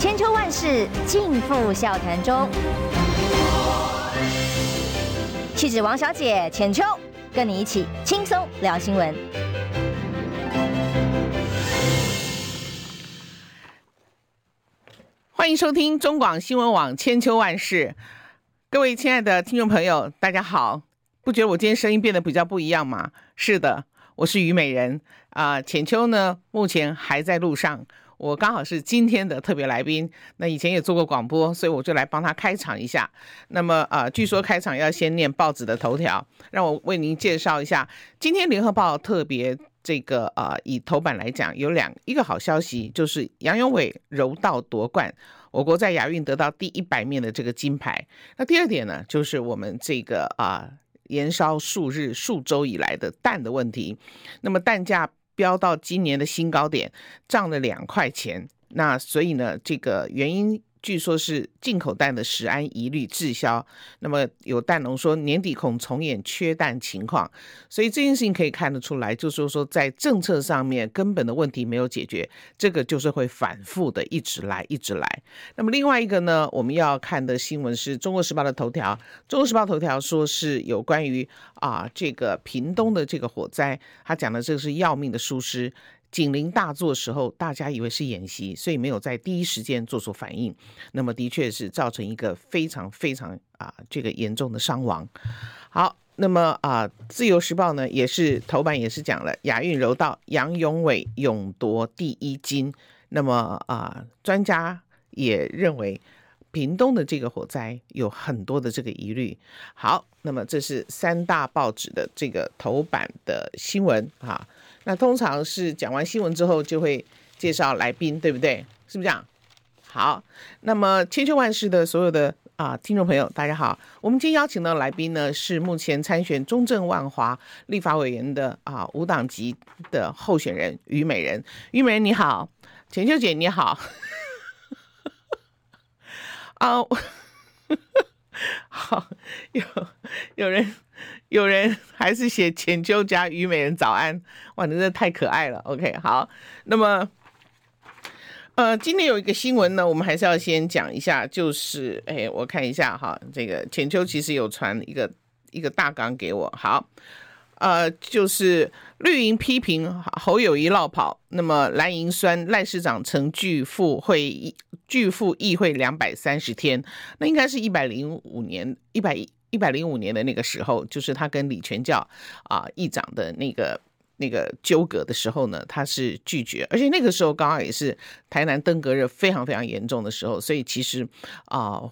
千秋万世尽付笑谈中。气质王小姐浅秋，跟你一起轻松聊新闻。欢迎收听中广新闻网千秋万世，各位亲爱的听众朋友，大家好。不觉得我今天声音变得比较不一样吗？是的，我是虞美人啊、浅秋呢，目前还在路上。我刚好是今天的特别来宾，那以前也做过广播，所以我就来帮他开场一下。那么啊、呃，据说开场要先念报纸的头条，让我为您介绍一下。今天联合报特别这个、呃，以头版来讲，有两一个好消息，就是杨勇伟柔道夺冠，我国在亚运得到第一百面的这个金牌。那第二点呢，就是我们这个啊，延烧数日数周以来的蛋的问题，那么蛋价。飙到今年的新高点，涨了两块钱。那所以呢，这个原因。据说是进口蛋的食安疑虑滞销，那么有蛋农说年底恐重演缺蛋情况，所以这件事情可以看得出来，就是说在政策上面根本的问题没有解决，这个就是会反复的一直来一直来。那么另外一个呢，我们要看的新闻是《中国时报》的头条，《中国时报》头条说是有关于啊这个屏东的这个火灾，他讲的这个是要命的疏失。警铃大作时候，大家以为是演习，所以没有在第一时间做出反应。那么，的确是造成一个非常非常啊这个严重的伤亡。好，那么啊，《自由时报》呢也是头版也是讲了亚运柔道杨勇伟勇夺第一金。那么啊，专家也认为屏东的这个火灾有很多的这个疑虑。好，那么这是三大报纸的这个头版的新闻啊。那通常是讲完新闻之后就会介绍来宾，对不对？是不是这样？好，那么千秋万世的所有的啊听众朋友，大家好。我们今天邀请的来宾呢，是目前参选中正万华立法委员的啊无党籍的候选人虞美人。虞美人你好，浅秋姐你好。啊，好，有有人。有人还是写浅秋加虞美人早安，哇，你真的太可爱了。OK，好，那么，呃，今天有一个新闻呢，我们还是要先讲一下，就是，哎，我看一下哈，这个浅秋其实有传一个一个大纲给我，好，呃，就是绿营批评侯友谊落跑，那么蓝营酸赖市长曾拒赴会议拒赴议会两百三十天，那应该是一百零五年一百一。一百零五年的那个时候，就是他跟李全教啊议长的那个那个纠葛的时候呢，他是拒绝，而且那个时候刚好也是台南登革热非常非常严重的时候，所以其实啊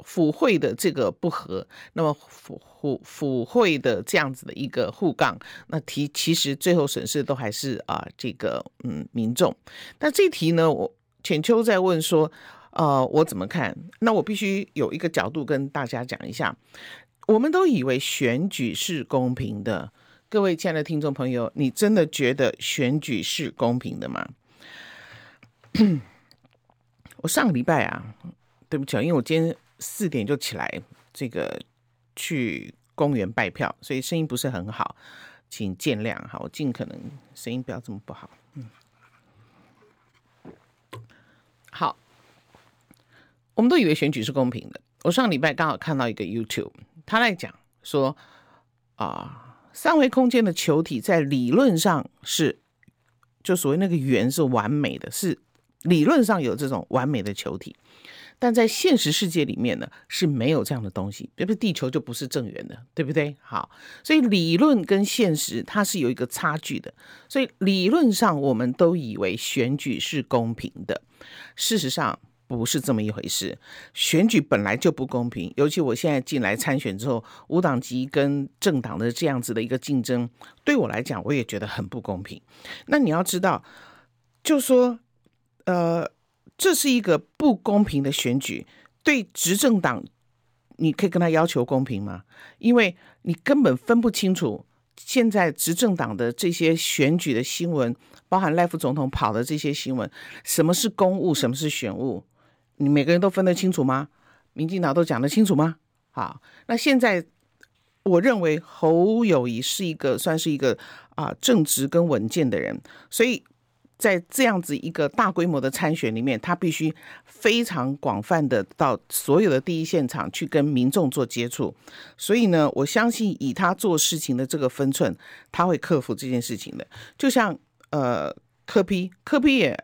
府会的这个不和，那么府府府会的这样子的一个互杠，那题其实最后损失都还是啊这个嗯民众，但这题呢，我浅秋在问说。呃，我怎么看？那我必须有一个角度跟大家讲一下。我们都以为选举是公平的，各位亲爱的听众朋友，你真的觉得选举是公平的吗？我上个礼拜啊，对不起，因为我今天四点就起来，这个去公园拜票，所以声音不是很好，请见谅哈。我尽可能声音不要这么不好。嗯，好。我们都以为选举是公平的。我上礼拜刚好看到一个 YouTube，他在讲说啊，三维空间的球体在理论上是，就所谓那个圆是完美的，是理论上有这种完美的球体，但在现实世界里面呢是没有这样的东西，对不对？地球就不是正圆的，对不对？好，所以理论跟现实它是有一个差距的。所以理论上我们都以为选举是公平的，事实上。不是这么一回事，选举本来就不公平，尤其我现在进来参选之后，无党籍跟政党的这样子的一个竞争，对我来讲我也觉得很不公平。那你要知道，就说，呃，这是一个不公平的选举，对执政党，你可以跟他要求公平吗？因为你根本分不清楚。现在执政党的这些选举的新闻，包含赖副总统跑的这些新闻，什么是公务，什么是选务？你每个人都分得清楚吗？民进党都讲得清楚吗？好，那现在我认为侯友谊是一个算是一个啊正直跟稳健的人，所以在这样子一个大规模的参选里面，他必须非常广泛的到所有的第一现场去跟民众做接触。所以呢，我相信以他做事情的这个分寸，他会克服这件事情的。就像呃柯 P，柯 P 也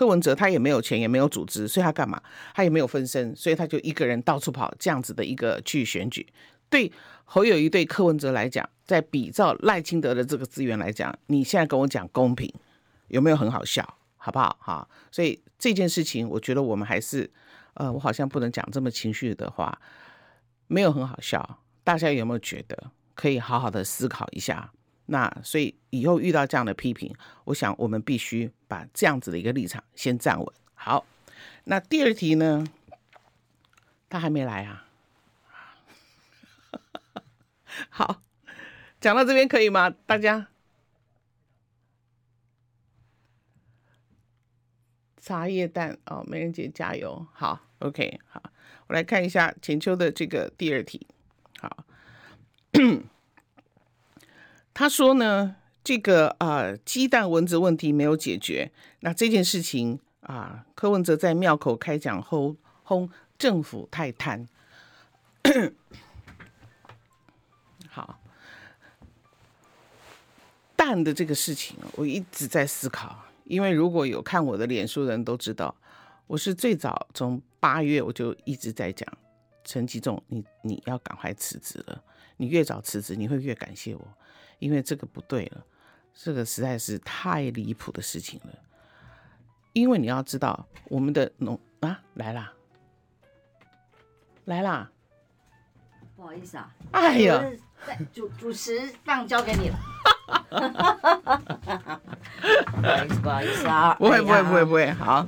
柯文哲，他也没有钱，也没有组织，所以他干嘛？他也没有分身，所以他就一个人到处跑，这样子的一个去选举。对侯友宜对柯文哲来讲，在比照赖清德的这个资源来讲，你现在跟我讲公平。有没有很好笑，好不好？哈，所以这件事情，我觉得我们还是，呃，我好像不能讲这么情绪的话，没有很好笑。大家有没有觉得可以好好的思考一下？那所以以后遇到这样的批评，我想我们必须把这样子的一个立场先站稳。好，那第二题呢？他还没来啊？好，讲到这边可以吗？大家？茶叶蛋哦，美人姐加油！好，OK，好，我来看一下浅秋的这个第二题。好，他说呢，这个啊、呃，鸡蛋蚊子问题没有解决，那这件事情啊，柯文哲在庙口开讲后轰政府太贪。好，蛋的这个事情，我一直在思考。因为如果有看我的脸书的人都知道，我是最早从八月我就一直在讲，陈吉仲，你你要赶快辞职了，你越早辞职，你会越感谢我，因为这个不对了，这个实在是太离谱的事情了。因为你要知道，我们的农啊来啦，来啦，不好意思啊，哎呀，主主持棒交给你了。不好意思，不好意思啊，不会，不会，不会，不会，好。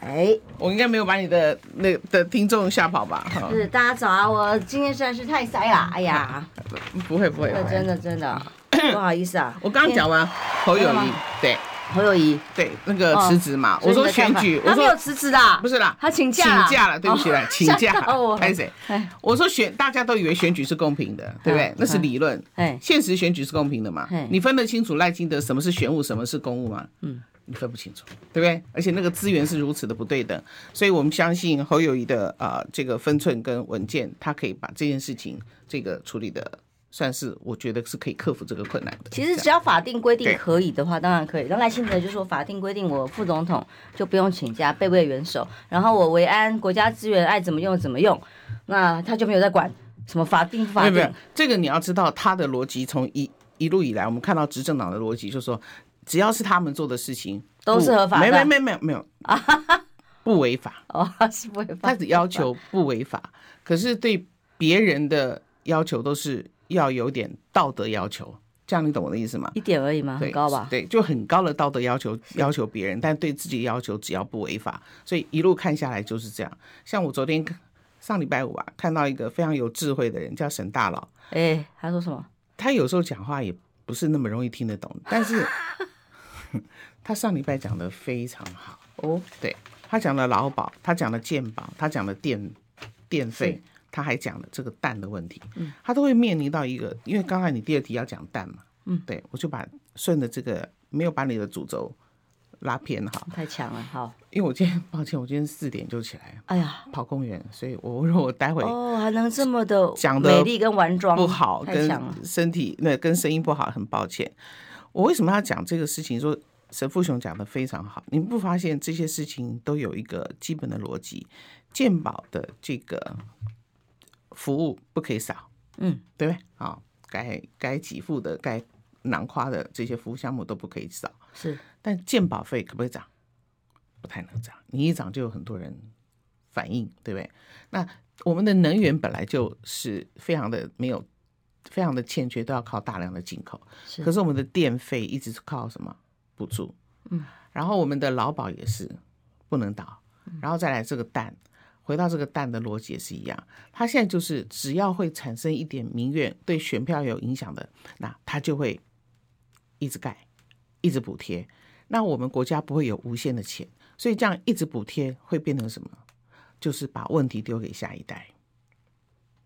哎，我应该没有把你的那的听众吓跑吧？是，大家早啊！我今天实在是太塞了，哎呀，不会，不会，真的，真的，不好意思啊。我刚刚讲完侯友谊，对。侯友谊对那个辞职嘛，我说选举，我说有辞职的，不是啦，他请假，请假了，对不起了，请假。拍谁？我说选，大家都以为选举是公平的，对不对？那是理论，现实选举是公平的嘛？你分得清楚赖清德什么是选务，什么是公务吗？嗯，你分不清楚，对不对？而且那个资源是如此的不对等，所以我们相信侯友谊的啊这个分寸跟稳健，他可以把这件事情这个处理的。算是我觉得是可以克服这个困难的。其实只要法定规定可以的话，当然可以。那赖清德就说法定规定我副总统就不用请假，备位元首，然后我维安国家资源爱怎么用怎么用，那他就没有在管什么法定不法定。这个你要知道他的逻辑，从一一路以来，我们看到执政党的逻辑就是说，只要是他们做的事情都是合法的。没没没没有没有啊，不违法哦，是不违法。他只要求不违法，可是对别人的要求都是。要有点道德要求，这样你懂我的意思吗？一点而已吗？很高吧？对，就很高的道德要求，要求别人，但对自己要求只要不违法，所以一路看下来就是这样。像我昨天上礼拜五啊，看到一个非常有智慧的人，叫沈大佬。哎，他说什么？他有时候讲话也不是那么容易听得懂，但是 他上礼拜讲的非常好哦。对，他讲了劳保，他讲了健保，他讲了电电费。他还讲了这个蛋的问题，嗯，他都会面临到一个，因为刚才你第二题要讲蛋嘛，嗯，对，我就把顺着这个没有把你的主轴拉偏哈，太强了，好，因为我今天抱歉，我今天四点就起来，哎呀，跑公园，所以我如果我待会哦还能这么的讲的美丽跟完妆不好，跟身体那跟声音不好，很抱歉。我为什么要讲这个事情？说沈富雄讲的非常好，你不发现这些事情都有一个基本的逻辑，鉴宝的这个。服务不可以少，嗯，对不对？好，该该给付的、该囊括的这些服务项目都不可以少，是。但健保费可不可以涨？不太能涨，你一涨就有很多人反应，对不对？那我们的能源本来就是非常的没有，非常的欠缺，都要靠大量的进口。是。可是我们的电费一直是靠什么补助？嗯。然后我们的劳保也是不能倒，然后再来这个蛋。回到这个蛋的逻辑也是一样，他现在就是只要会产生一点民怨，对选票有影响的，那他就会一直盖，一直补贴。那我们国家不会有无限的钱，所以这样一直补贴会变成什么？就是把问题丢给下一代，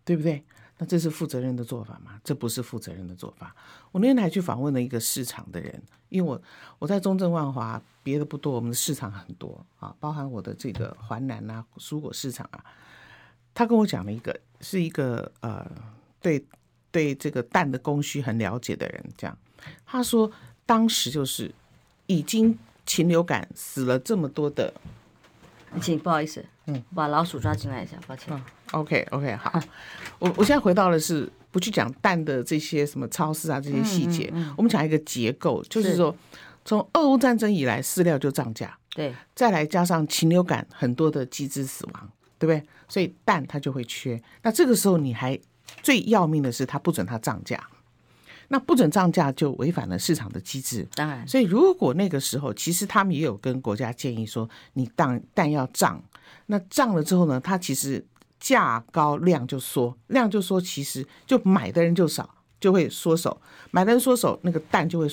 对不对？那这是负责任的做法吗？这不是负责任的做法。我那天还去访问了一个市场的人，因为我我在中正万华，别的不多，我们的市场很多啊，包含我的这个环南啊蔬果市场啊。他跟我讲了一个，是一个呃，对对这个蛋的供需很了解的人，这样他说，当时就是已经禽流感死了这么多的，请不好意思，嗯，把老鼠抓进来一下，抱歉。嗯 OK OK 好，我我现在回到的是不去讲蛋的这些什么超市啊这些细节，嗯嗯嗯、我们讲一个结构，就是说从俄乌战争以来饲料就涨价，对，再来加上禽流感很多的鸡只死亡，对不对？所以蛋它就会缺。那这个时候你还最要命的是它不准它涨价，那不准涨价就违反了市场的机制。当然，所以如果那个时候其实他们也有跟国家建议说，你蛋蛋要涨，那涨了之后呢，它其实。价高量就缩，量就缩，其实就买的人就少，就会缩手。买的人缩手，那个蛋就会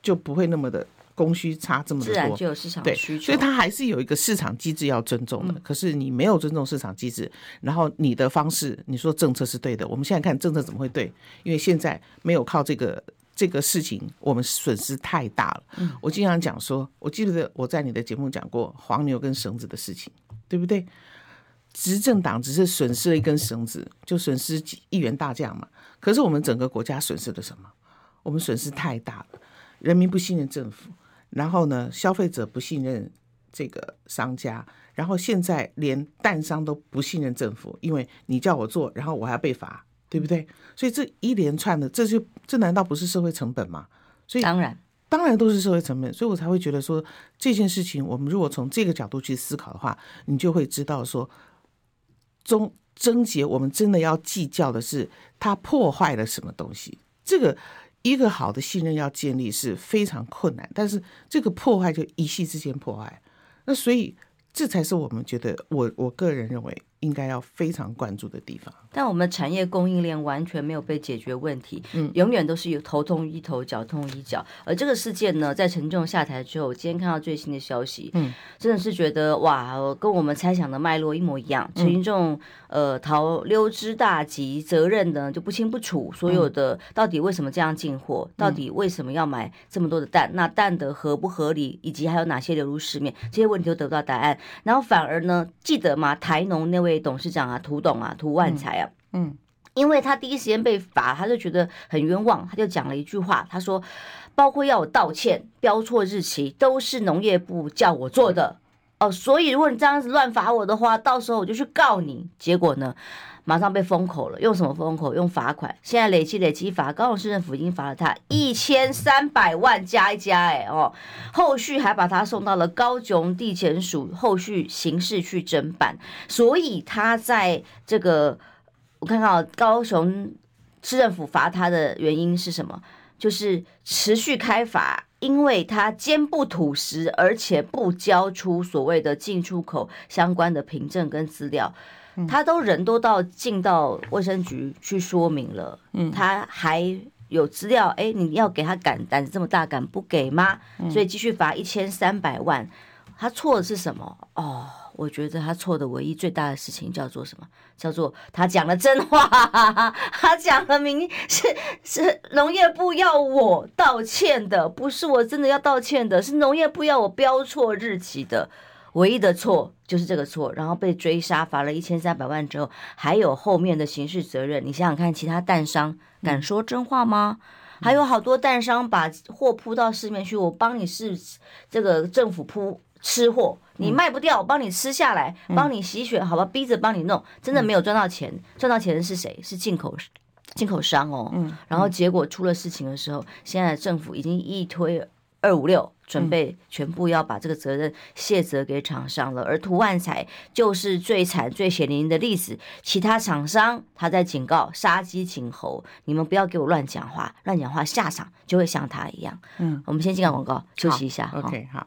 就不会那么的供需差这么多，自然就有市场需求。所以它还是有一个市场机制要尊重的。嗯、可是你没有尊重市场机制，然后你的方式，你说政策是对的，我们现在看政策怎么会对？因为现在没有靠这个这个事情，我们损失太大了。嗯、我经常讲说，我记得我在你的节目讲过黄牛跟绳子的事情，对不对？执政党只是损失了一根绳子，就损失几亿元大将嘛。可是我们整个国家损失了什么？我们损失太大了，人民不信任政府，然后呢，消费者不信任这个商家，然后现在连蛋商都不信任政府，因为你叫我做，然后我还要被罚，对不对？所以这一连串的，这就这难道不是社会成本吗？所以当然，当然都是社会成本。所以我才会觉得说这件事情，我们如果从这个角度去思考的话，你就会知道说。终症结，我们真的要计较的是他破坏了什么东西。这个一个好的信任要建立是非常困难，但是这个破坏就一夕之间破坏，那所以这才是我们觉得我我个人认为。应该要非常关注的地方，但我们产业供应链完全没有被解决问题，嗯，永远都是有头痛医头，脚痛医脚。而这个事件呢，在陈时中下台之后，我今天看到最新的消息，嗯，真的是觉得哇，跟我们猜想的脉络一模一样。陈时中呃逃溜之大吉，责任呢就不清不楚，所有的到底为什么这样进货，到底为什么要买这么多的蛋，那蛋的合不合理，以及还有哪些流入市面，这些问题都得不到答案。然后反而呢，记得吗？台农那位。位董事长啊，涂董啊，涂万才啊，嗯，嗯，因为他第一时间被罚，他就觉得很冤枉，他就讲了一句话，他说，包括要我道歉、标错日期，都是农业部叫我做的哦，所以如果你这样子乱罚我的话，到时候我就去告你。结果呢？马上被封口了，用什么封口？用罚款。现在累计累计罚，高雄市政府已经罚了他一千三百万加一加，哎哦，后续还把他送到了高雄地检署，后续刑事去侦办。所以他在这个，我看看高雄市政府罚他的原因是什么？就是持续开罚，因为他坚不吐实，而且不交出所谓的进出口相关的凭证跟资料。他都人都到进到卫生局去说明了，嗯，他还有资料，哎，你要给他敢胆子这么大，敢不给吗？所以继续罚一千三百万。他错的是什么？哦，我觉得他错的唯一最大的事情叫做什么？叫做他讲了真话，他讲了明是是农业部要我道歉的，不是我真的要道歉的，是农业部要我标错日期的。唯一的错就是这个错，然后被追杀，罚了一千三百万之后，还有后面的刑事责任。你想想看，其他蛋商敢说真话吗？还有好多蛋商把货铺到市面去，我帮你是这个政府铺吃货，你卖不掉，我帮你吃下来，帮你洗血，好吧，逼着帮你弄，真的没有赚到钱，赚到钱的是谁？是进口进口商哦。然后结果出了事情的时候，现在政府已经一推二五六。准备全部要把这个责任卸责给厂商了，而涂万彩就是最惨最血淋淋的例子。其他厂商他在警告，杀鸡儆猴，你们不要给我乱讲话，乱讲话下场就会像他一样。嗯，我们先进个广告，休息一下。OK，好。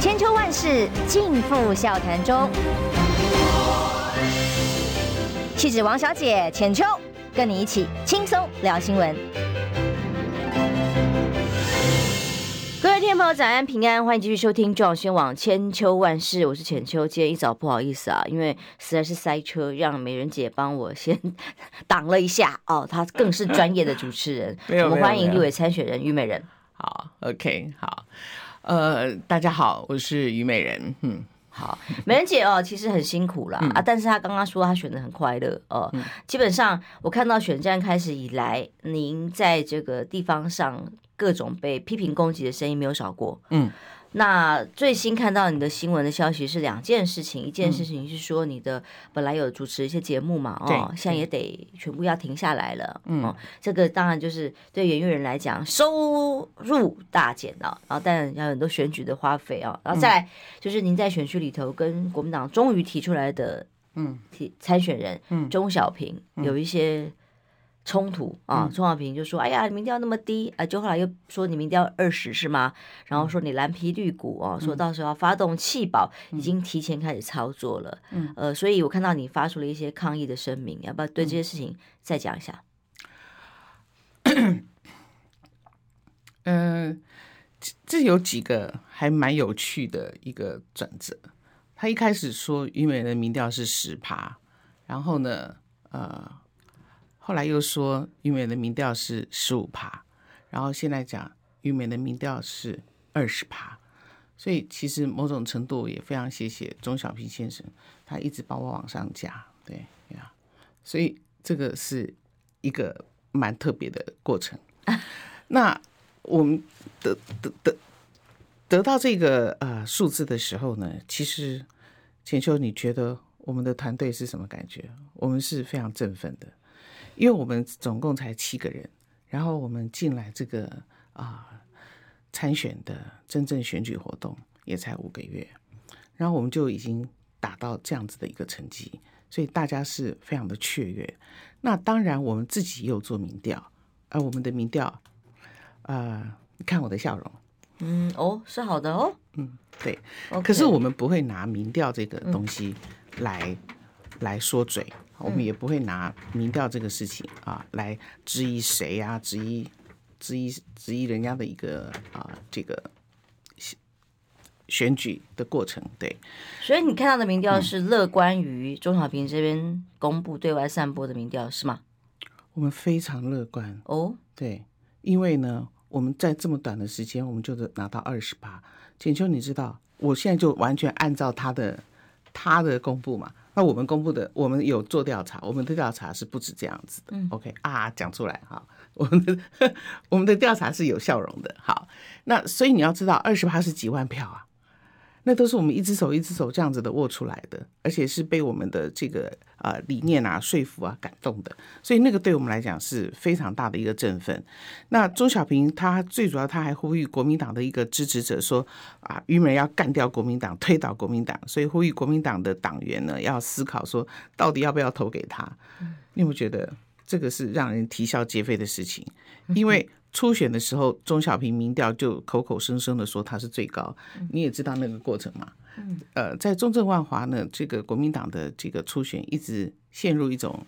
千秋万世尽付笑谈中。气质王小姐浅秋，跟你一起轻松聊新闻。各位听众朋友，早安平安，欢迎继续收听中广新闻网千秋万世，我是浅秋。今天一早不好意思啊，因为实在是塞车，让美人姐帮我先 挡了一下哦。她更是专业的主持人，我们欢迎立委参选人于美人。好，OK，好，呃，大家好，我是虞美人，嗯。好，美人姐哦，其实很辛苦啦。嗯、啊，但是她刚刚说她选的很快乐哦。嗯、基本上我看到选战开始以来，您在这个地方上各种被批评攻击的声音没有少过。嗯。那最新看到你的新闻的消息是两件事情，一件事情是说你的本来有主持一些节目嘛，哦，现在也得全部要停下来了，嗯，这个当然就是对演艺人来讲收入大减了，然后当然要很多选举的花费啊，然后再来就是您在选区里头跟国民党终于提出来的嗯。提参选人嗯。钟小平有一些。冲突啊！钟小平就说：“哎呀，你民调那么低啊！”就后来又说你民调二十是吗？然后说你蓝皮绿股哦，说到时候要发动弃保，已经提前开始操作了。嗯，呃，所以我看到你发出了一些抗议的声明，要不要对这些事情再讲一下？嗯，这有几个还蛮有趣的一个转折。他一开始说于美人的民调是十趴，然后呢，呃。后来又说玉美的民调是十五趴，然后现在讲玉美的民调是二十趴，所以其实某种程度也非常谢谢钟小平先生，他一直把我往上加，对呀，所以这个是一个蛮特别的过程。那我们得得得得到这个呃数字的时候呢，其实浅秋，你觉得我们的团队是什么感觉？我们是非常振奋的。因为我们总共才七个人，然后我们进来这个啊、呃、参选的真正选举活动也才五个月，然后我们就已经达到这样子的一个成绩，所以大家是非常的雀跃。那当然我们自己也有做民调，而、呃、我们的民调，啊、呃，你看我的笑容，嗯，哦，是好的哦，嗯，对可是我们不会拿民调这个东西来、嗯、来说嘴。我们也不会拿民调这个事情啊来质疑谁呀、啊，质疑质疑质疑人家的一个啊这个选举的过程，对。所以你看到的民调是乐观于钟小平这边公布对外散播的民调是吗？我们非常乐观哦，对，因为呢，我们在这么短的时间，我们就拿到二十八。浅秋，你知道，我现在就完全按照他的他的公布嘛。那我们公布的，我们有做调查，我们的调查是不止这样子的。嗯、OK 啊，讲出来哈，我们的 我们的调查是有笑容的。好，那所以你要知道，二十八是几万票啊。那都是我们一只手一只手这样子的握出来的，而且是被我们的这个呃理念啊说服啊感动的，所以那个对我们来讲是非常大的一个振奋。那钟小平他最主要他还呼吁国民党的一个支持者说啊，于美要干掉国民党，推倒国民党，所以呼吁国民党的党员呢要思考说到底要不要投给他。你有没有觉得这个是让人啼笑皆非的事情？因为。初选的时候，钟小平民调就口口声声的说他是最高，你也知道那个过程嘛。呃，在中正万华呢，这个国民党的这个初选一直陷入一种，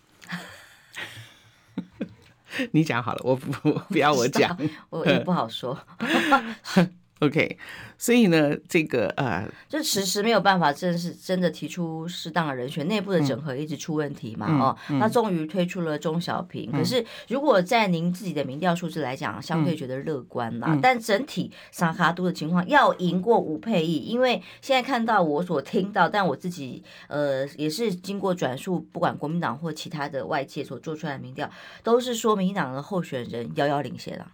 你讲好了，我不我不要我讲，我也不好说。OK，所以呢，这个呃，就迟迟没有办法，真是真的提出适当的人选，内部的整合一直出问题嘛，嗯、哦，那终于推出了钟小平。嗯、可是如果在您自己的民调数字来讲，相对觉得乐观嘛，嗯、但整体萨卡都的情况要赢过吴佩益，因为现在看到我所听到，但我自己呃也是经过转述，不管国民党或其他的外界所做出来的民调，都是说民进党的候选人遥遥领先啊，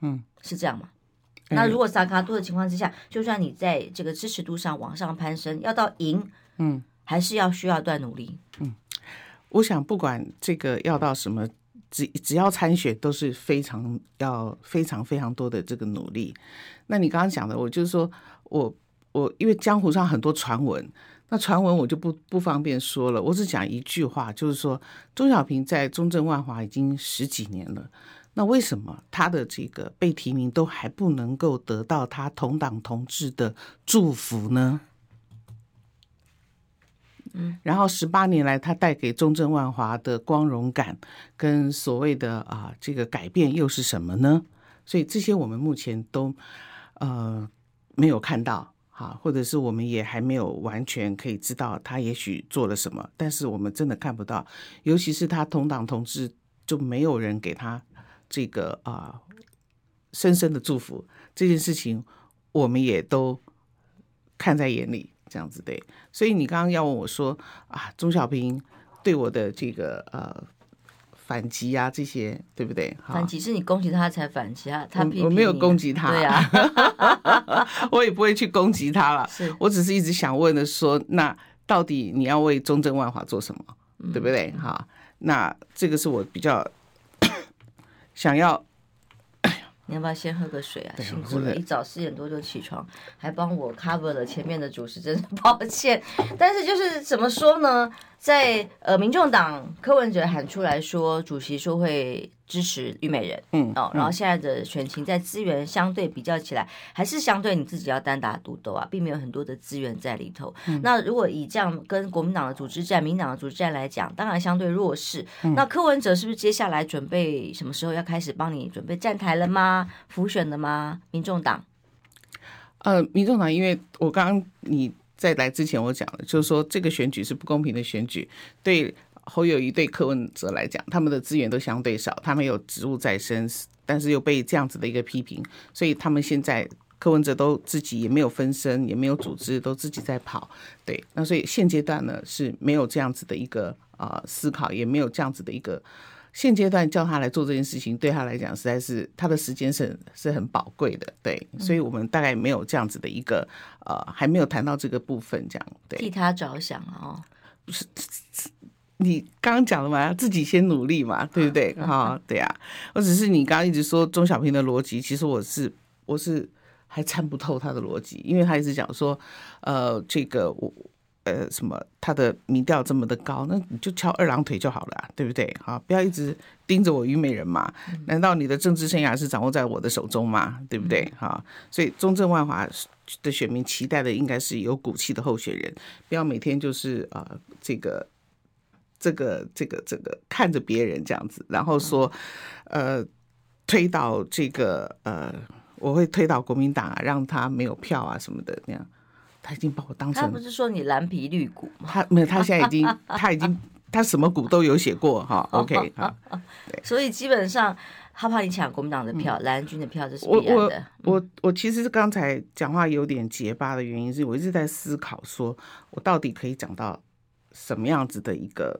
嗯，是这样吗？那如果萨卡多的情况之下，就算你在这个支持度上往上攀升，要到赢，嗯，还是要需要一段努力。嗯，我想不管这个要到什么，只只要参选都是非常要非常非常多的这个努力。那你刚刚讲的，我就是说我我因为江湖上很多传闻，那传闻我就不不方便说了，我只讲一句话，就是说钟小平在中正万华已经十几年了，那为什么他的这个被提名都还不能够得到他同党同志的祝福呢？嗯，然后十八年来，他带给中正万华的光荣感跟所谓的啊这个改变又是什么呢？所以这些我们目前都呃没有看到，哈，或者是我们也还没有完全可以知道他也许做了什么，但是我们真的看不到，尤其是他同党同志就没有人给他这个啊深深的祝福，这件事情我们也都看在眼里。这样子对，所以你刚刚要问我说啊，钟小平对我的这个呃反击啊，这些对不对？反击是你攻击他才反击啊，他我，我没有攻击他，对啊，我也不会去攻击他了。是我只是一直想问的说，那到底你要为中正万华做什么，嗯、对不对？哈，那这个是我比较想要。你要不要先喝个水啊？辛苦了，一早四点多就起床，还帮我 cover 了前面的主持，真是抱歉。但是就是怎么说呢？在呃，民众党柯文哲喊出来说，主席说会支持虞美人，嗯哦，然后现在的选情在资源相对比较起来，还是相对你自己要单打独斗啊，并没有很多的资源在里头。嗯、那如果以这样跟国民党的组织战、民党的组织战来讲，当然相对弱势。嗯、那柯文哲是不是接下来准备什么时候要开始帮你准备站台了吗？浮选了吗？民众党？呃，民众党，因为我刚刚你。在来之前，我讲了，就是说这个选举是不公平的选举。对侯友谊、对柯文哲来讲，他们的资源都相对少，他们有职务在身，但是又被这样子的一个批评，所以他们现在柯文哲都自己也没有分身，也没有组织，都自己在跑。对，那所以现阶段呢是没有这样子的一个啊、呃、思考，也没有这样子的一个。现阶段叫他来做这件事情，对他来讲实在是他的时间是是很宝贵的，对，所以我们大概没有这样子的一个呃，还没有谈到这个部分，这样对。替他着想哦，不是，你刚刚讲了嘛，自己先努力嘛，对不对？哈、哦，对啊，我只是你刚刚一直说钟小平的逻辑，其实我是我是还参不透他的逻辑，因为他一直讲说，呃，这个我。呃，什么？他的民调这么的高，那你就翘二郎腿就好了，对不对？好，不要一直盯着我虞美人嘛。难道你的政治生涯是掌握在我的手中吗？对不对？好，所以中正万华的选民期待的应该是有骨气的候选人，不要每天就是啊、呃，这个、这个、这个、这个看着别人这样子，然后说，呃，推倒这个呃，我会推倒国民党啊，让他没有票啊什么的那样。他已经把我当成，他不是说你蓝皮绿骨吗？他没有，他现在已经，他已经，他什么股都有写过哈。OK 哈，所以基本上他怕你抢国民党的票，蓝军的票，这是必然的。我我我其实是刚才讲话有点结巴的原因，是我一直在思考，说我到底可以讲到什么样子的一个，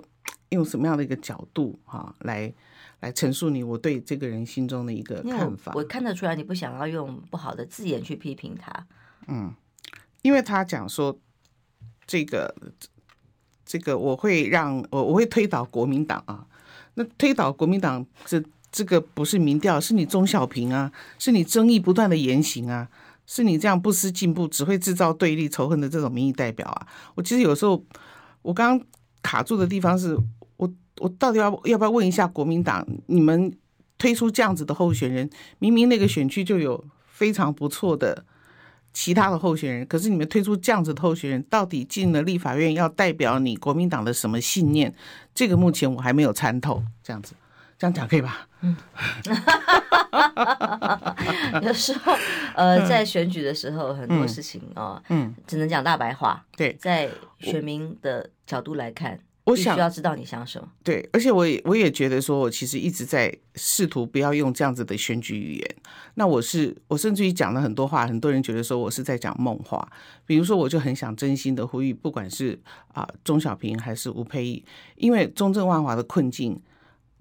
用什么样的一个角度哈，来来陈述你我对这个人心中的一个看法。我看得出来，你不想要用不好的字眼去批评他。嗯。因为他讲说，这个这个我会让我我会推倒国民党啊，那推倒国民党这这个不是民调，是你钟小平啊，是你争议不断的言行啊，是你这样不思进步，只会制造对立仇恨的这种民意代表啊。我其实有时候我刚刚卡住的地方是我我到底要要不要问一下国民党，你们推出这样子的候选人，明明那个选区就有非常不错的。其他的候选人，可是你们推出这样子的候选人，到底进了立法院要代表你国民党的什么信念？这个目前我还没有参透。这样子，这样讲可以吧？嗯，有时候，呃，在选举的时候，很多事情啊，嗯，只能讲大白话。对，在选民的角度来看。我想需要知道你想什么。对，而且我也我也觉得说，我其实一直在试图不要用这样子的选举语言。那我是我甚至于讲了很多话，很多人觉得说我是在讲梦话。比如说，我就很想真心的呼吁，不管是啊钟小平还是吴佩益，因为中正万华的困境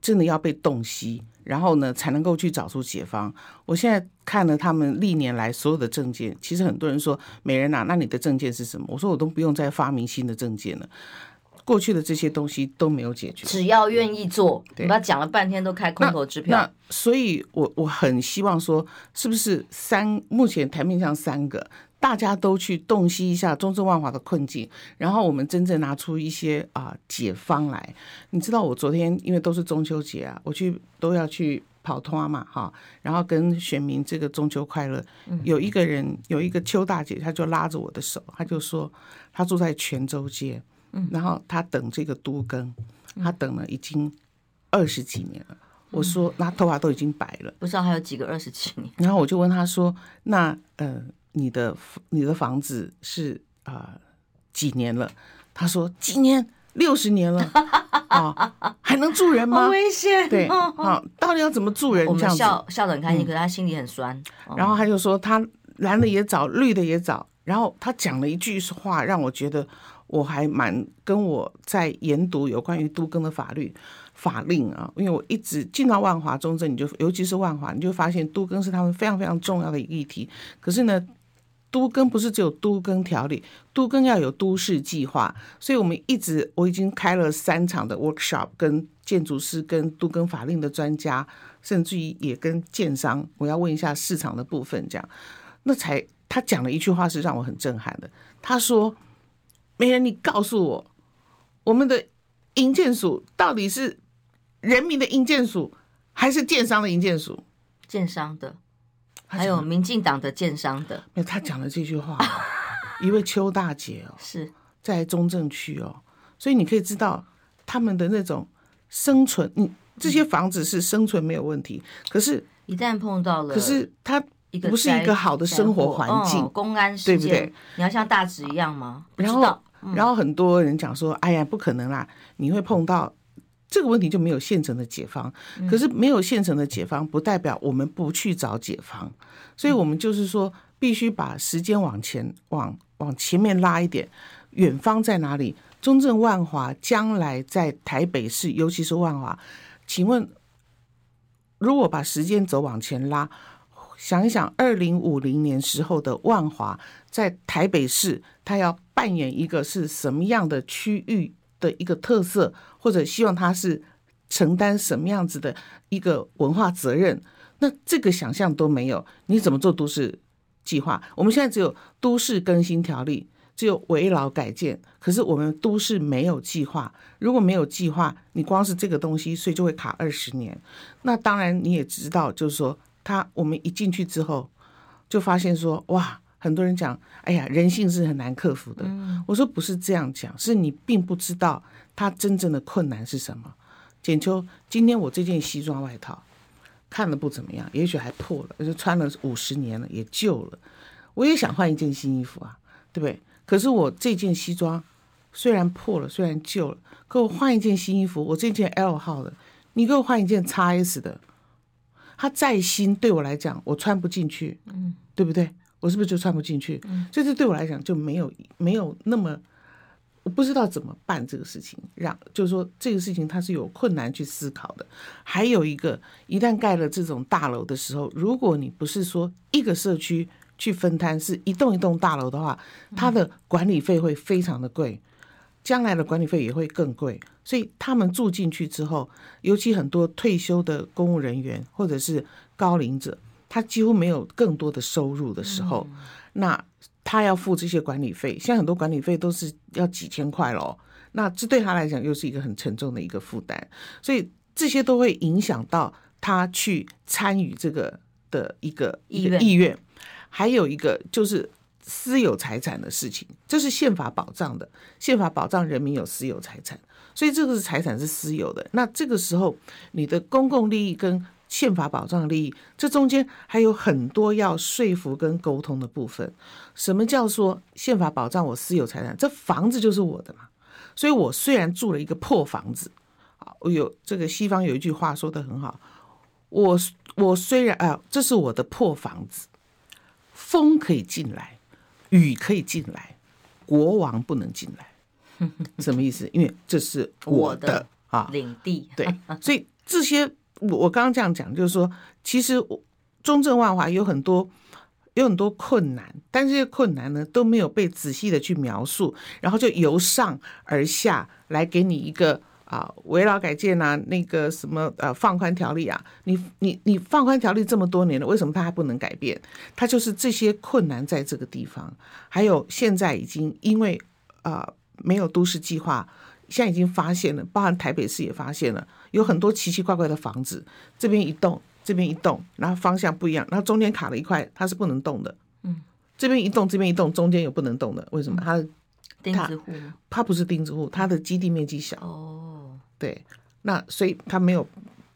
真的要被洞悉，然后呢才能够去找出解方。我现在看了他们历年来所有的证件，其实很多人说美人呐，那你的证件是什么？我说我都不用再发明新的证件了。过去的这些东西都没有解决，只要愿意做，你把讲了半天都开空头支票。那所以我我很希望说，是不是三目前台面上三个，大家都去洞悉一下中正万华的困境，然后我们真正拿出一些啊解方来。你知道，我昨天因为都是中秋节啊，我去都要去跑通嘛，哈，然后跟选民这个中秋快乐。有一个人，有一个邱大姐，她就拉着我的手，她就说，她住在泉州街，然后他等这个都更，他等了已经二十几年了。我说，那头发都已经白了，不知道还有几个二十几年。然后我就问他说，那呃，你的你的房子是啊、呃、几年了？他说几年，六十年了啊、哦，还能住人吗？好危险。对，好、哦，到底要怎么住人？我们笑笑得很开心，可是他心里很酸。嗯、然后他就说，他蓝的也早，绿的也早。然后他讲了一句话，让我觉得我还蛮跟我在研读有关于都更的法律。法令啊，因为我一直进到万华中正，你就尤其是万华，你就发现都更是他们非常非常重要的议题。可是呢，都更不是只有都更条例，都更要有都市计划。所以我们一直我已经开了三场的 workshop，跟建筑师、跟都更法令的专家，甚至于也跟建商，我要问一下市场的部分。这样，那才他讲了一句话是让我很震撼的。他说：“美人，你告诉我，我们的营建署到底是？”人民的营建署还是建商的营建署？建商的，还有民进党的建商的。没有，他讲了这句话，一位邱大姐哦，是在中正区哦，所以你可以知道他们的那种生存，你这些房子是生存没有问题，可是，一旦碰到了，可是它不是一个好的生活环境，公安事件，对不对？你要像大直一样吗？然后，然后很多人讲说，哎呀，不可能啦，你会碰到。这个问题就没有现成的解方，可是没有现成的解方，不代表我们不去找解方，所以我们就是说，必须把时间往前往往前面拉一点，远方在哪里？中正万华将来在台北市，尤其是万华，请问，如果把时间走往前拉，想一想，二零五零年时候的万华在台北市，它要扮演一个是什么样的区域？的一个特色，或者希望他是承担什么样子的一个文化责任，那这个想象都没有，你怎么做都市计划？我们现在只有都市更新条例，只有围老改建，可是我们都市没有计划。如果没有计划，你光是这个东西，所以就会卡二十年。那当然你也知道，就是说，他我们一进去之后，就发现说，哇。很多人讲，哎呀，人性是很难克服的。我说不是这样讲，是你并不知道他真正的困难是什么。简秋，今天我这件西装外套看了不怎么样，也许还破了，而且穿了五十年了，也旧了。我也想换一件新衣服啊，对不对？可是我这件西装虽然破了，虽然旧了，可我换一件新衣服，我这件 L 号的，你给我换一件 XS 的，它再新对我来讲，我穿不进去，嗯，对不对？我是不是就穿不进去？所以这对我来讲就没有没有那么，我不知道怎么办这个事情。让就是说这个事情它是有困难去思考的。还有一个，一旦盖了这种大楼的时候，如果你不是说一个社区去分摊，是一栋一栋大楼的话，它的管理费会非常的贵，将来的管理费也会更贵。所以他们住进去之后，尤其很多退休的公务人员或者是高龄者。他几乎没有更多的收入的时候，那他要付这些管理费，现在很多管理费都是要几千块喽。那这对他来讲又是一个很沉重的一个负担，所以这些都会影响到他去参与这个的一个一个意愿。还有一个就是私有财产的事情，这是宪法保障的，宪法保障人民有私有财产，所以这个是财产是私有的。那这个时候你的公共利益跟宪法保障的利益，这中间还有很多要说服跟沟通的部分。什么叫说宪法保障我私有财产？这房子就是我的嘛。所以我虽然住了一个破房子，啊，我有这个西方有一句话说的很好，我我虽然啊，这是我的破房子，风可以进来，雨可以进来，国王不能进来。什么意思？因为这是我的啊领地。对，所以这些。我我刚刚这样讲，就是说，其实中正万华有很多有很多困难，但这些困难呢都没有被仔细的去描述，然后就由上而下来给你一个啊，围绕改建啊，那个什么呃放宽条例啊，你你你放宽条例这么多年了，为什么它还不能改变？它就是这些困难在这个地方，还有现在已经因为啊、呃、没有都市计划，现在已经发现了，包含台北市也发现了，有很多奇奇怪怪的房子，这边一栋，这边一栋，然后方向不一样，然后中间卡了一块，它是不能动的，嗯，这边一栋，这边一栋，中间有不能动的，为什么？它钉子户，它不是钉子户，它的基地面积小哦。对，那所以它没有，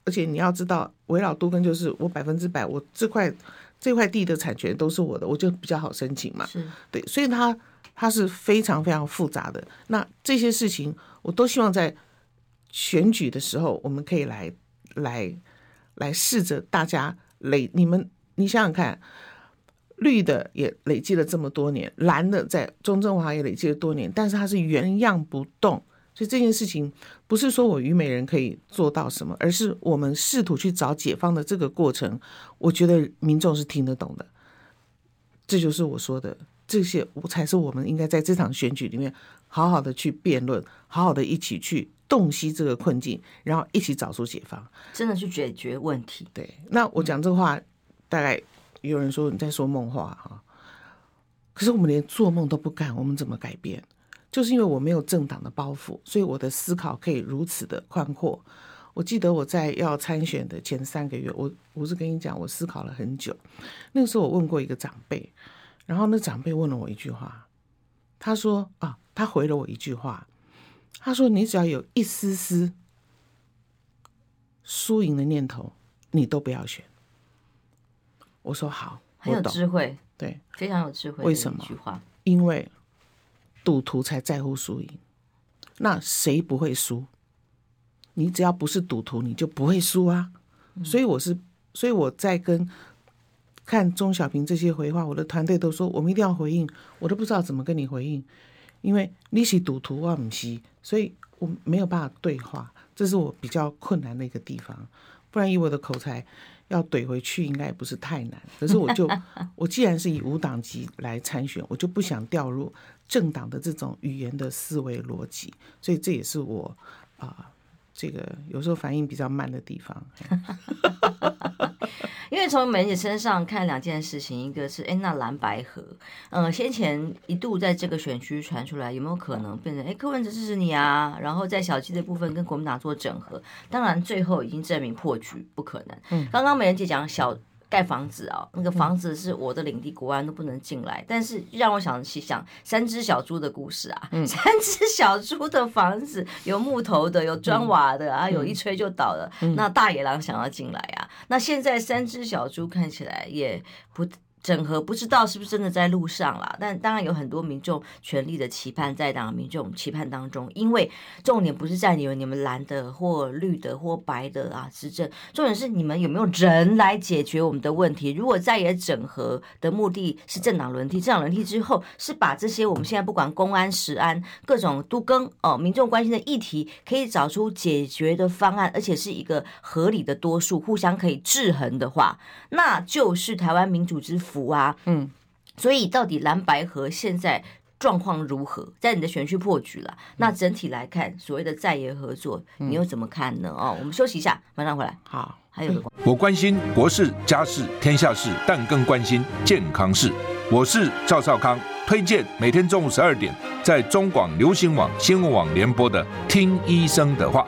而且你要知道，围绕都跟就是我百分之百，我这块这块地的产权都是我的，我就比较好申请嘛。是，对，所以它它是非常非常复杂的。那这些事情，我都希望在选举的时候，我们可以来来来试着大家累，你们你想想看，绿的也累积了这么多年，蓝的在中正华也累积了多年，但是它是原样不动。所以这件事情不是说我虞美人可以做到什么，而是我们试图去找解放的这个过程，我觉得民众是听得懂的。这就是我说的，这些才是我们应该在这场选举里面好好的去辩论，好好的一起去洞悉这个困境，然后一起找出解方，真的去解决问题。对，那我讲这个话，大概有人说你在说梦话哈，可是我们连做梦都不敢，我们怎么改变？就是因为我没有政党的包袱，所以我的思考可以如此的宽阔。我记得我在要参选的前三个月，我我是跟你讲，我思考了很久。那个时候我问过一个长辈，然后那长辈问了我一句话，他说啊，他回了我一句话，他说你只要有一丝丝输赢的念头，你都不要选。我说好，很有智慧，对，非常有智慧。为什么？因为。赌徒才在乎输赢，那谁不会输？你只要不是赌徒，你就不会输啊。所以我是，所以我在跟看钟小平这些回话，我的团队都说我们一定要回应，我都不知道怎么跟你回应，因为你是赌徒啊，不是，所以我没有办法对话，这是我比较困难的一个地方。不然以我的口才，要怼回去应该也不是太难。可是我就 我既然是以无党籍来参选，我就不想掉入。政党的这种语言的思维逻辑，所以这也是我啊、呃，这个有时候反应比较慢的地方。因为从美人姐身上看两件事情，一个是哎，那蓝白河，嗯、呃，先前一度在这个选区传出来，有没有可能变成哎柯文哲支持你啊？然后在小鸡的部分跟国民党做整合，当然最后已经证明破局不可能。嗯，刚刚美人姐讲小。盖房子啊，那个房子是我的领地，国安都不能进来。但是让我想起想三只小猪的故事啊，三只小猪的房子有木头的，有砖瓦的啊，有一吹就倒了。那大野狼想要进来啊，那现在三只小猪看起来也不。整合不知道是不是真的在路上啦，但当然有很多民众权力的期盼在党民众期盼当中，因为重点不是在你们你们蓝的或绿的或白的啊执政，重点是你们有没有人来解决我们的问题。如果在野整合的目的是政党轮替，政党轮替之后是把这些我们现在不管公安、食安各种都更哦，民众关心的议题，可以找出解决的方案，而且是一个合理的多数，互相可以制衡的话，那就是台湾民主之父。福啊，嗯，所以到底蓝白河现在状况如何？在你的选区破局了，那整体来看，所谓的在野合作，你又怎么看呢？哦，我们休息一下，马上回来。好，还有我关心国事、家事、天下事，但更关心健康事。我是赵少康，推荐每天中午十二点在中广流行网、新闻网联播的《听医生的话》。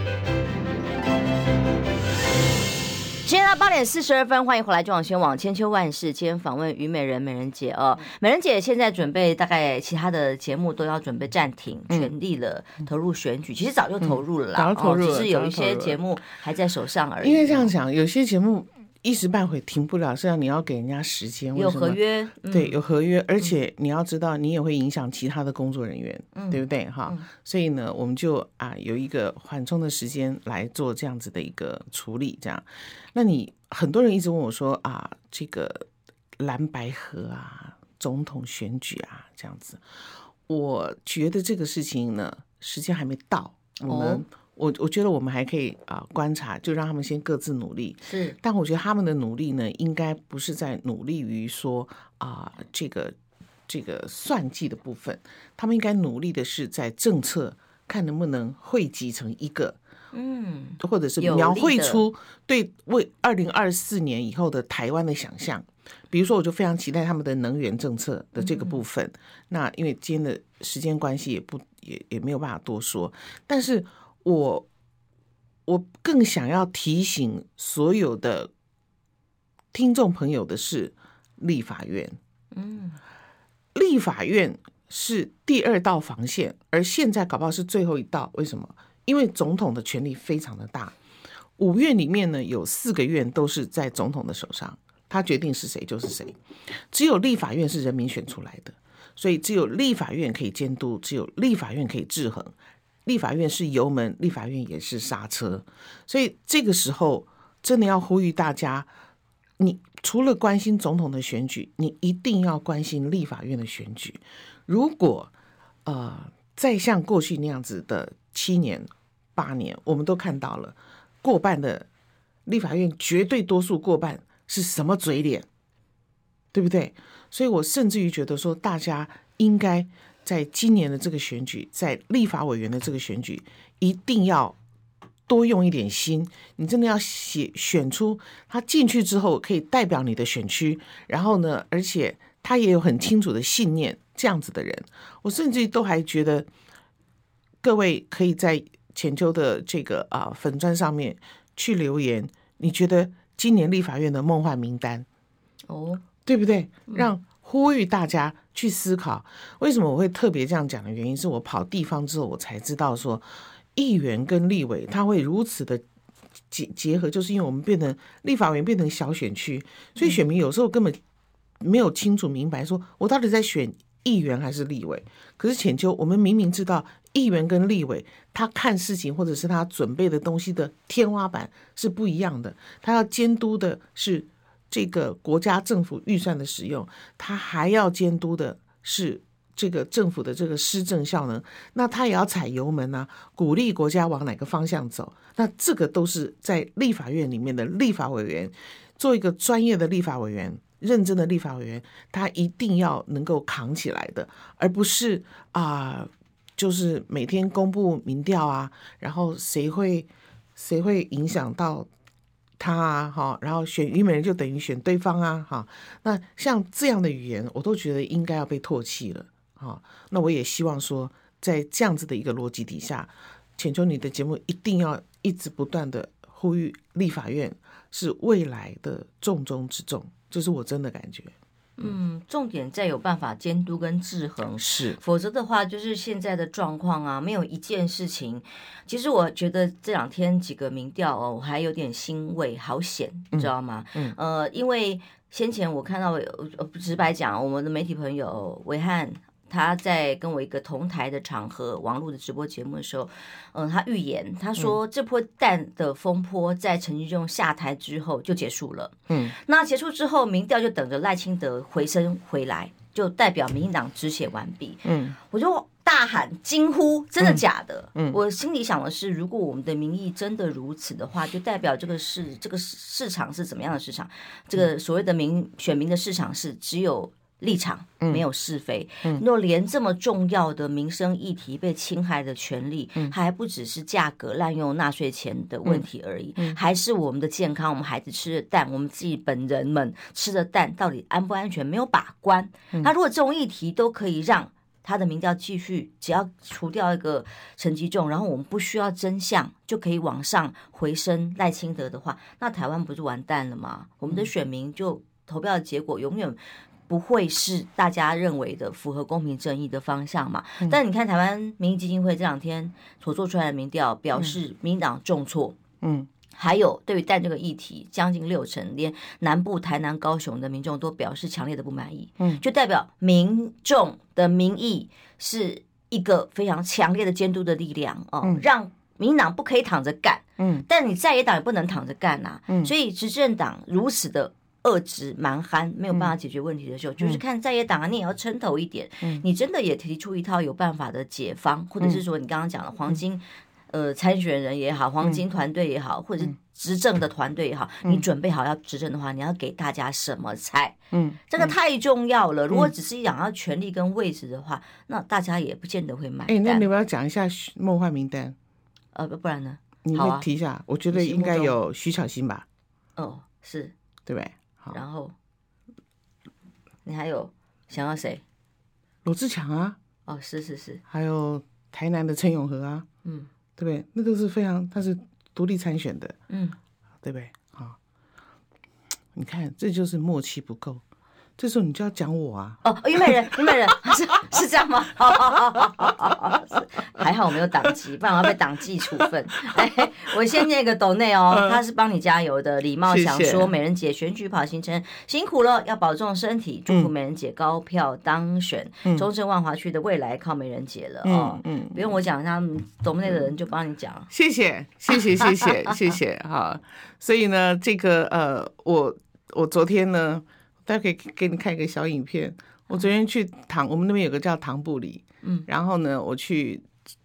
今天到八点四十二分，欢迎回来，中广新闻网千秋万世。今天访问虞美人美人姐哦，美人姐现在准备，大概其他的节目都要准备暂停，全力了投入选举。其实早就投入了啦，早投入，只是有一些节目还在手上而已。因为这样讲，有些节目一时半会停不了，是要你要给人家时间，有合约，嗯、对，有合约，而且你要知道，你也会影响其他的工作人员，嗯、对不对？哈、嗯，所以呢，我们就啊有一个缓冲的时间来做这样子的一个处理，这样。那你很多人一直问我说啊，这个蓝白河啊，总统选举啊，这样子，我觉得这个事情呢，时间还没到，我们。哦我我觉得我们还可以啊、呃、观察，就让他们先各自努力。是，但我觉得他们的努力呢，应该不是在努力于说啊、呃、这个这个算计的部分，他们应该努力的是在政策看能不能汇集成一个，嗯，或者是描绘出对为二零二四年以后的台湾的想象。比如说，我就非常期待他们的能源政策的这个部分。嗯、那因为今天的时间关系，也不也也没有办法多说，但是。我我更想要提醒所有的听众朋友的是，立法院，嗯，立法院是第二道防线，而现在搞不好是最后一道。为什么？因为总统的权力非常的大，五院里面呢，有四个院都是在总统的手上，他决定是谁就是谁，只有立法院是人民选出来的，所以只有立法院可以监督，只有立法院可以制衡。立法院是油门，立法院也是刹车，所以这个时候真的要呼吁大家，你除了关心总统的选举，你一定要关心立法院的选举。如果呃再像过去那样子的七年八年，我们都看到了过半的立法院绝对多数过半是什么嘴脸，对不对？所以我甚至于觉得说，大家应该。在今年的这个选举，在立法委员的这个选举，一定要多用一点心。你真的要选选出他进去之后可以代表你的选区，然后呢，而且他也有很清楚的信念，这样子的人，我甚至都还觉得，各位可以在浅秋的这个啊粉砖上面去留言，你觉得今年立法院的梦幻名单哦，对不对？让。呼吁大家去思考，为什么我会特别这样讲的原因，是我跑地方之后，我才知道说，议员跟立委他会如此的结结合，就是因为我们变成立法委员变成小选区，所以选民有时候根本没有清楚明白，说我到底在选议员还是立委。可是浅秋，我们明明知道议员跟立委他看事情或者是他准备的东西的天花板是不一样的，他要监督的是。这个国家政府预算的使用，他还要监督的是这个政府的这个施政效能，那他也要踩油门啊，鼓励国家往哪个方向走。那这个都是在立法院里面的立法委员，做一个专业的立法委员、认真的立法委员，他一定要能够扛起来的，而不是啊，就是每天公布民调啊，然后谁会谁会影响到。他啊，哈，然后选虞美人就等于选对方啊，哈，那像这样的语言，我都觉得应该要被唾弃了，哈。那我也希望说，在这样子的一个逻辑底下，请求你的节目一定要一直不断的呼吁立法院是未来的重中之重，这是我真的感觉。嗯，重点在有办法监督跟制衡，是，否则的话，就是现在的状况啊，没有一件事情。其实我觉得这两天几个民调哦，我还有点欣慰，好险，你知道吗？嗯，呃，因为先前我看到，呃，直白讲，我们的媒体朋友维汉。他在跟我一个同台的场合，网络的直播节目的时候，嗯，他预言，他说这波蛋的风波在陈吉仲下台之后就结束了。嗯，那结束之后，民调就等着赖清德回升回来，就代表民进党止血完毕。嗯，我就大喊惊呼，真的假的？嗯，我心里想的是，如果我们的民意真的如此的话，就代表这个市这个市场是怎么样的市场？这个所谓的民选民的市场是只有。立场没有是非，若连这么重要的民生议题被侵害的权利，还不只是价格滥用纳税钱的问题而已，还是我们的健康，我们孩子吃的蛋，我们自己本人们吃的蛋到底安不安全，没有把关。那如果这种议题都可以让他的民调继续，只要除掉一个陈吉仲，然后我们不需要真相就可以往上回升赖清德的话，那台湾不是完蛋了吗？我们的选民就投票的结果永远。不会是大家认为的符合公平正义的方向嘛？嗯、但你看台湾民意基金会这两天所做出来的民调，表示民党重挫。嗯，还有对于蛋这个议题，将近六成，连南部台南、高雄的民众都表示强烈的不满意。嗯，就代表民众的民意是一个非常强烈的监督的力量哦，嗯、让民党不可以躺着干。嗯，但你在野党也不能躺着干呐、啊。嗯，所以执政党如此的恶质蛮憨，没有办法解决问题的时候，嗯、就是看在野党啊，你也要撑头一点。嗯，你真的也提出一套有办法的解方，或者是说你刚刚讲的黄金。呃，参选人也好，黄金团队也好，嗯、或者是执政的团队也好，嗯、你准备好要执政的话，你要给大家什么菜？嗯，这个太重要了。嗯、如果只是想要权力跟位置的话，嗯、那大家也不见得会买单。哎，那你们要讲一下梦幻名单？呃，不然呢？你提一下，啊、我觉得应该有徐巧芯吧？哦，是，对不对？好，然后你还有想要谁？罗志强啊？哦，是是是，还有台南的陈永和啊？嗯。对不对？那都是非常，他是独立参选的，嗯，对不对？好，你看，这就是默契不够。这时候你就要讲我啊！哦，虞美人，虞美人 是是这样吗？还好我没有党籍，不然我要被党纪处分。哎，我先念个抖内哦，他是帮你加油的。礼貌想说，美人姐选举跑行程辛苦了，要保重身体，祝福美人姐高票当选，中正万华区的未来靠美人姐了哦。嗯，不用我讲，他们斗内的人就帮你讲。谢谢，谢谢，谢谢，谢谢哈。所以呢，这个呃，我我昨天呢。大家可以给你看一个小影片。我昨天去唐，我们那边有个叫唐布里，嗯，然后呢，我去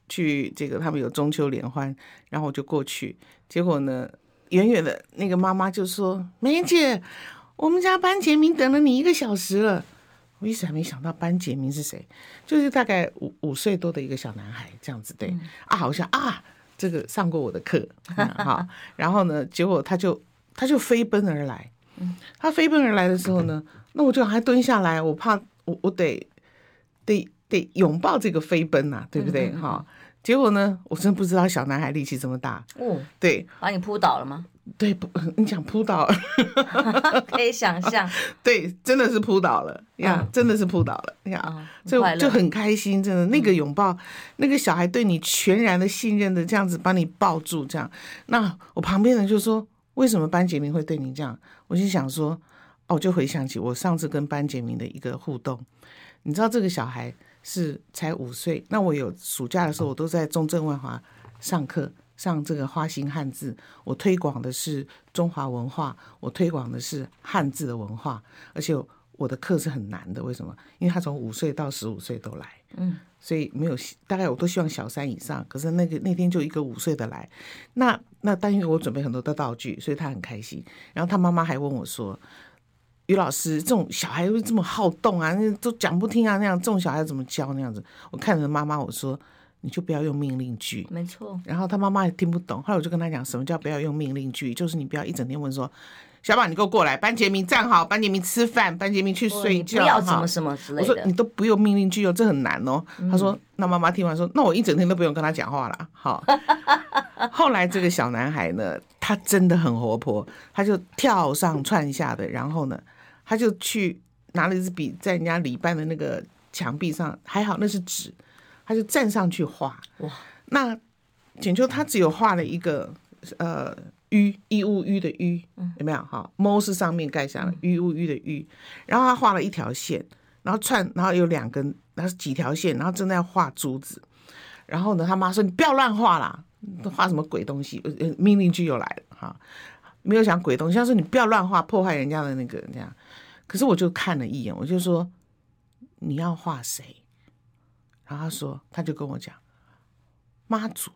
去这个他们有中秋联欢，然后我就过去，结果呢，远远的那个妈妈就说：“美人姐，我们家班杰明等了你一个小时了。”我一直还没想到班杰明是谁，就是大概五五岁多的一个小男孩这样子，对，啊，好像啊，这个上过我的课，好，然后呢，结果他就他就飞奔而来。他飞奔而来的时候呢，那我就还蹲下来，我怕我我得得得拥抱这个飞奔呐、啊，对不对？哈、嗯，结果呢，我真不知道小男孩力气这么大，哦，对，把你扑倒了吗？对，不，你想扑倒，可以想象，对，真的是扑倒了。呀，嗯、真的是扑倒了。呀，嗯、就就很开心，真的那个拥抱，嗯、那个小孩对你全然的信任的这样子把你抱住，这样，那我旁边人就说。为什么班杰明会对你这样？我就想说，哦，我就回想起我上次跟班杰明的一个互动。你知道这个小孩是才五岁，那我有暑假的时候，我都在中正万华上课，上这个花心汉字。我推广的是中华文化，我推广的是汉字的文化，而且我的课是很难的。为什么？因为他从五岁到十五岁都来，嗯。所以没有，大概我都希望小三以上。可是那个那天就一个五岁的来，那那但因为我准备很多的道具，所以他很开心。然后他妈妈还问我说：“于老师，这种小孩会这么好动啊？那都讲不听啊？那样这种小孩怎么教那样子？”我看着妈妈我说：“你就不要用命令句。”没错。然后他妈妈也听不懂，后来我就跟他讲什么叫不要用命令句，就是你不要一整天问说。小宝，你给我过来！班杰明站好，班杰明吃饭，班杰明去睡觉。不要什么什么之类的。我说你都不用命令句哦，这很难哦。嗯、他说，那妈妈听完说，那我一整天都不用跟他讲话了。好，后来这个小男孩呢，他真的很活泼，他就跳上窜下的，然后呢，他就去拿了一支笔，在人家礼办的那个墙壁上，还好那是纸，他就站上去画。哇，那简秋他只有画了一个呃。于一乌于的于有没有？哈，猫是上面盖上了于乌于的于，然后他画了一条线，然后串，然后有两根，然后几条线，然后正在画珠子。然后呢，他妈说：“你不要乱画啦，都画什么鬼东西？”命令句又来了哈，没有讲鬼东西，他说：“你不要乱画，破坏人家的那个这样。”可是我就看了一眼，我就说：“你要画谁？”然后他说：“他就跟我讲妈祖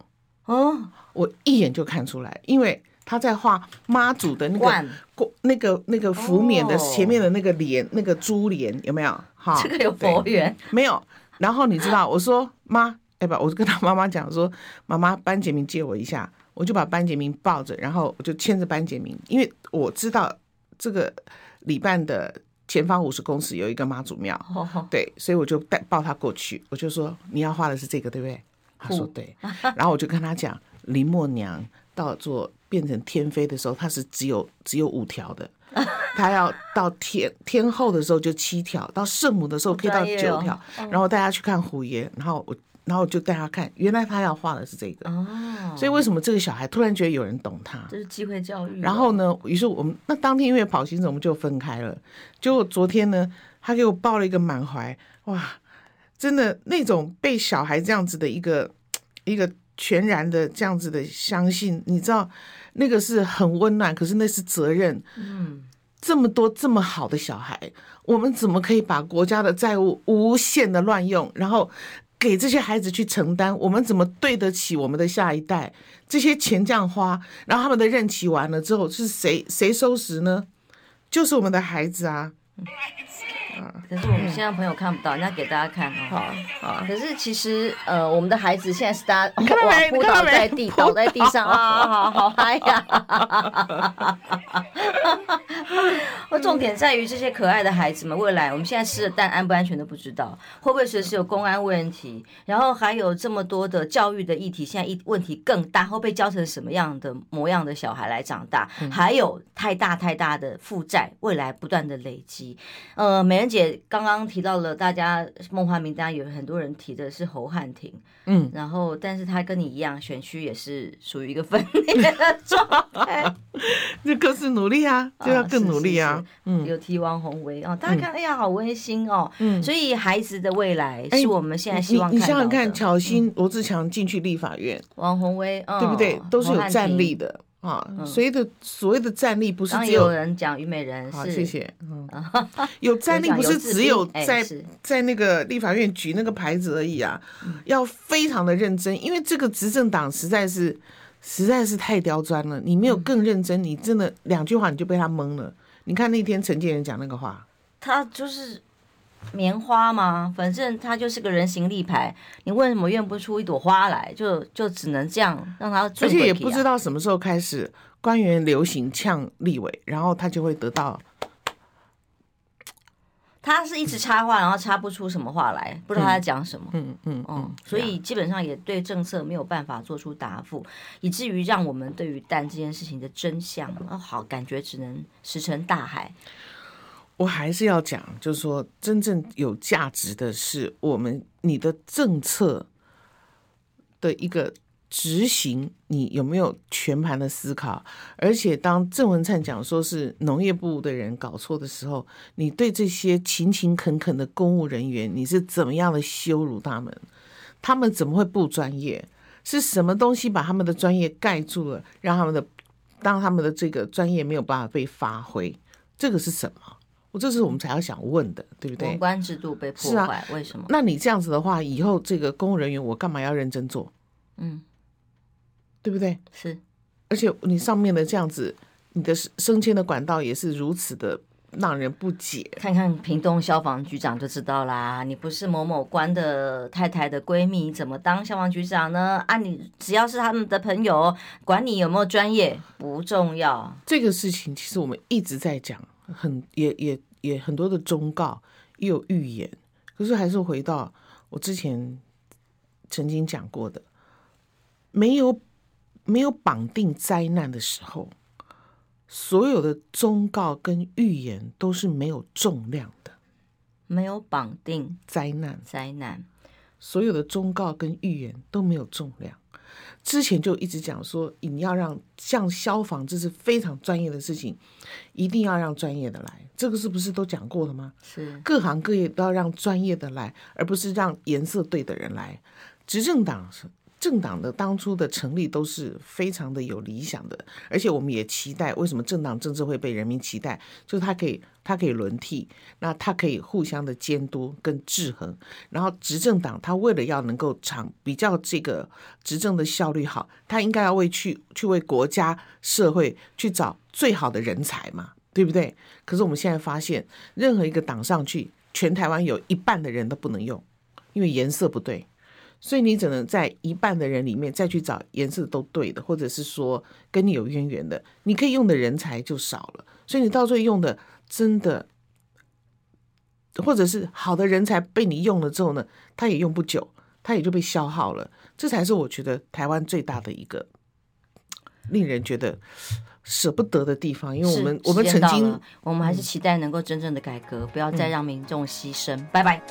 哦，我一眼就看出来，因为。”他在画妈祖的那个过那个那个福冕的前面的那个帘，那个珠帘有没有？哈，这个有佛缘没有？然后你知道，我说妈，哎不，我就跟他妈妈讲说，妈妈，班杰明借我一下，我就把班杰明抱着，然后我就牵着班杰明，因为我知道这个礼拜的前方五十公尺有一个妈祖庙，对，所以我就带抱他过去，我就说你要画的是这个对不对？他说对，然后我就跟他讲林默娘到做。变成天妃的时候，它是只有只有五条的，他要到天天后的时候就七条，到圣母的时候可以到九条。然后大家去看虎爷，然后我然后就带他看，原来他要画的是这个哦，所以为什么这个小孩突然觉得有人懂他？这是机会教育。然后呢，于是我们那当天因为跑行程，我们就分开了。结果昨天呢，他给我抱了一个满怀，哇，真的那种被小孩这样子的一个一个全然的这样子的相信，你知道那个是很温暖，可是那是责任。嗯，这么多这么好的小孩，我们怎么可以把国家的债务无限的乱用，然后？给这些孩子去承担，我们怎么对得起我们的下一代？这些钱这样花，然后他们的任期完了之后，是谁谁收拾呢？就是我们的孩子啊。可是我们现在朋友看不到，那给大家看哦。好，好。可是其实，呃，我们的孩子现在是大家哇扑倒在地，倒在地上啊，好好嗨呀！我 重点在于这些可爱的孩子们，未来我们现在吃的蛋安不安全都不知道，会不会随时有公安问题？然后还有这么多的教育的议题，现在一问题更大，会被教成什么样的模样的小孩来长大？还有太大太大的负债，未来不断的累积。呃，美人姐刚刚提到了，大家梦幻名单有很多人提的是侯汉廷，嗯，然后但是他跟你一样，选区也是属于一个分裂的状态，这更是努力啊，就要更努力啊，嗯，有提王鸿薇哦，大家看，哎呀，好温馨哦，嗯，所以孩子的未来是我们现在希望。你想想看，巧心、罗志强进去立法院，王鸿薇，对不对？都是有战力的。啊，所谓的所谓的战力不是只有人讲虞美人，好，谢谢。嗯，有战力不是只有在在那个立法院举那个牌子而已啊，要非常的认真，因为这个执政党实在是实在是太刁钻了。你没有更认真，你真的两句话你就被他蒙了。你看那天陈建仁讲那个话，他就是。棉花吗？反正他就是个人形立牌，你为什么验不出一朵花来？就就只能这样让他。而且也不知道什么时候开始，官员流行呛立委，然后他就会得到。他是一直插话，然后插不出什么话来，不知道他在讲什么。嗯嗯嗯，嗯，所以基本上也对政策没有办法做出答复，以至于让我们对于蛋这件事情的真相，哦，好感觉只能石沉大海。我还是要讲，就是说，真正有价值的是我们你的政策的一个执行，你有没有全盘的思考？而且，当郑文灿讲说是农业部的人搞错的时候，你对这些勤勤恳恳的公务人员，你是怎么样的羞辱他们？他们怎么会不专业？是什么东西把他们的专业盖住了，让他们的当他们的这个专业没有办法被发挥？这个是什么？我这是我们才要想问的，对不对？公关制度被破坏，啊、为什么？那你这样子的话，以后这个公务人员，我干嘛要认真做？嗯，对不对？是，而且你上面的这样子，你的升迁的管道也是如此的让人不解。看看屏东消防局长就知道啦，你不是某某官的太太的闺蜜，怎么当消防局长呢？啊，你只要是他们的朋友，管你有没有专业不重要。这个事情其实我们一直在讲。很也也也很多的忠告，也有预言，可是还是回到我之前曾经讲过的，没有没有绑定灾难的时候，所有的忠告跟预言都是没有重量的。没有绑定灾难，灾难，所有的忠告跟预言都没有重量。之前就一直讲说，你要让像消防，这是非常专业的事情，一定要让专业的来。这个是不是都讲过了吗？是，各行各业都要让专业的来，而不是让颜色对的人来。执政党是。政党的当初的成立都是非常的有理想的，而且我们也期待，为什么政党政治会被人民期待？就是它可以，它可以轮替，那它可以互相的监督跟制衡。然后执政党他为了要能够长比较这个执政的效率好，他应该要为去去为国家社会去找最好的人才嘛，对不对？可是我们现在发现，任何一个党上去，全台湾有一半的人都不能用，因为颜色不对。所以你只能在一半的人里面再去找颜色都对的，或者是说跟你有渊源的，你可以用的人才就少了。所以你到最后用的真的，或者是好的人才被你用了之后呢，他也用不久，他也就被消耗了。这才是我觉得台湾最大的一个令人觉得舍不得的地方，因为我们我们曾经，我们还是期待能够真正的改革，不要再让民众牺牲。拜拜。